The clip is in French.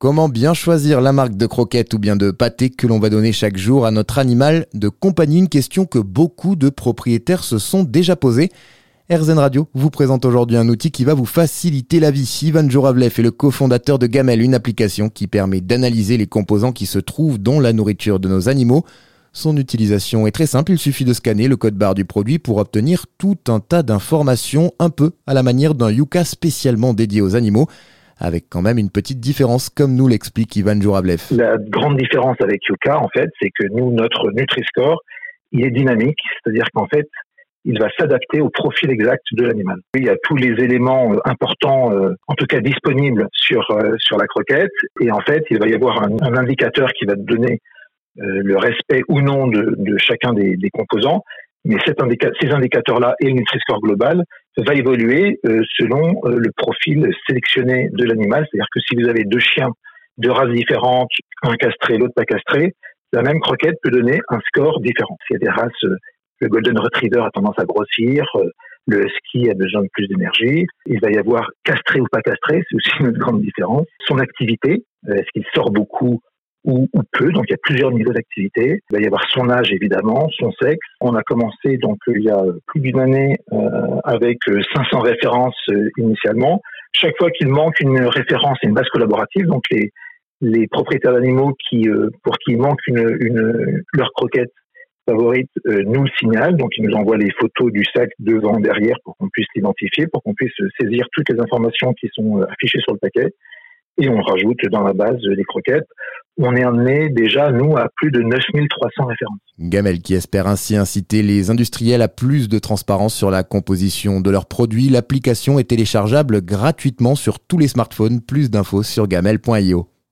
Comment bien choisir la marque de croquettes ou bien de pâté que l'on va donner chaque jour à notre animal de compagnie? Une question que beaucoup de propriétaires se sont déjà posées. RZN Radio vous présente aujourd'hui un outil qui va vous faciliter la vie. Ivan Jouravlev est le cofondateur de Gamel, une application qui permet d'analyser les composants qui se trouvent dans la nourriture de nos animaux. Son utilisation est très simple, il suffit de scanner le code barre du produit pour obtenir tout un tas d'informations un peu à la manière d'un Yuka spécialement dédié aux animaux avec quand même une petite différence, comme nous l'explique Ivan Jouravlev. La grande différence avec Yuka, en fait, c'est que nous, notre Nutri-Score, il est dynamique, c'est-à-dire qu'en fait, il va s'adapter au profil exact de l'animal. Il y a tous les éléments euh, importants, euh, en tout cas disponibles sur euh, sur la croquette, et en fait, il va y avoir un, indicateur qui va donner le respect ou non de, de chacun des, des, composants. Mais ces indicateurs-là et le Nutri-Score global va évoluer selon le profil sélectionné de l'animal. C'est-à-dire que si vous avez deux chiens de races différentes, un castré, l'autre pas castré, la même croquette peut donner un score différent. Il y a des races le Golden Retriever a tendance à grossir, euh, le Husky a besoin de plus d'énergie. Il va y avoir castré ou pas castré, c'est aussi une grande différence. Son activité, euh, est-ce qu'il sort beaucoup ou, peu, donc il y a plusieurs niveaux d'activité. Il va y avoir son âge évidemment, son sexe. On a commencé donc il y a plus d'une année euh, avec 500 références initialement. Chaque fois qu'il manque une référence et une base collaborative, donc les, les propriétaires d'animaux qui pour qui il manque une, une leur croquette favorite euh, nous le signale, donc il nous envoie les photos du sac devant, derrière, pour qu'on puisse l'identifier, pour qu'on puisse saisir toutes les informations qui sont euh, affichées sur le paquet, et on rajoute dans la base les croquettes. On est amené déjà, nous, à plus de 9300 références. Gamel qui espère ainsi inciter les industriels à plus de transparence sur la composition de leurs produits. L'application est téléchargeable gratuitement sur tous les smartphones. Plus d'infos sur gamel.io.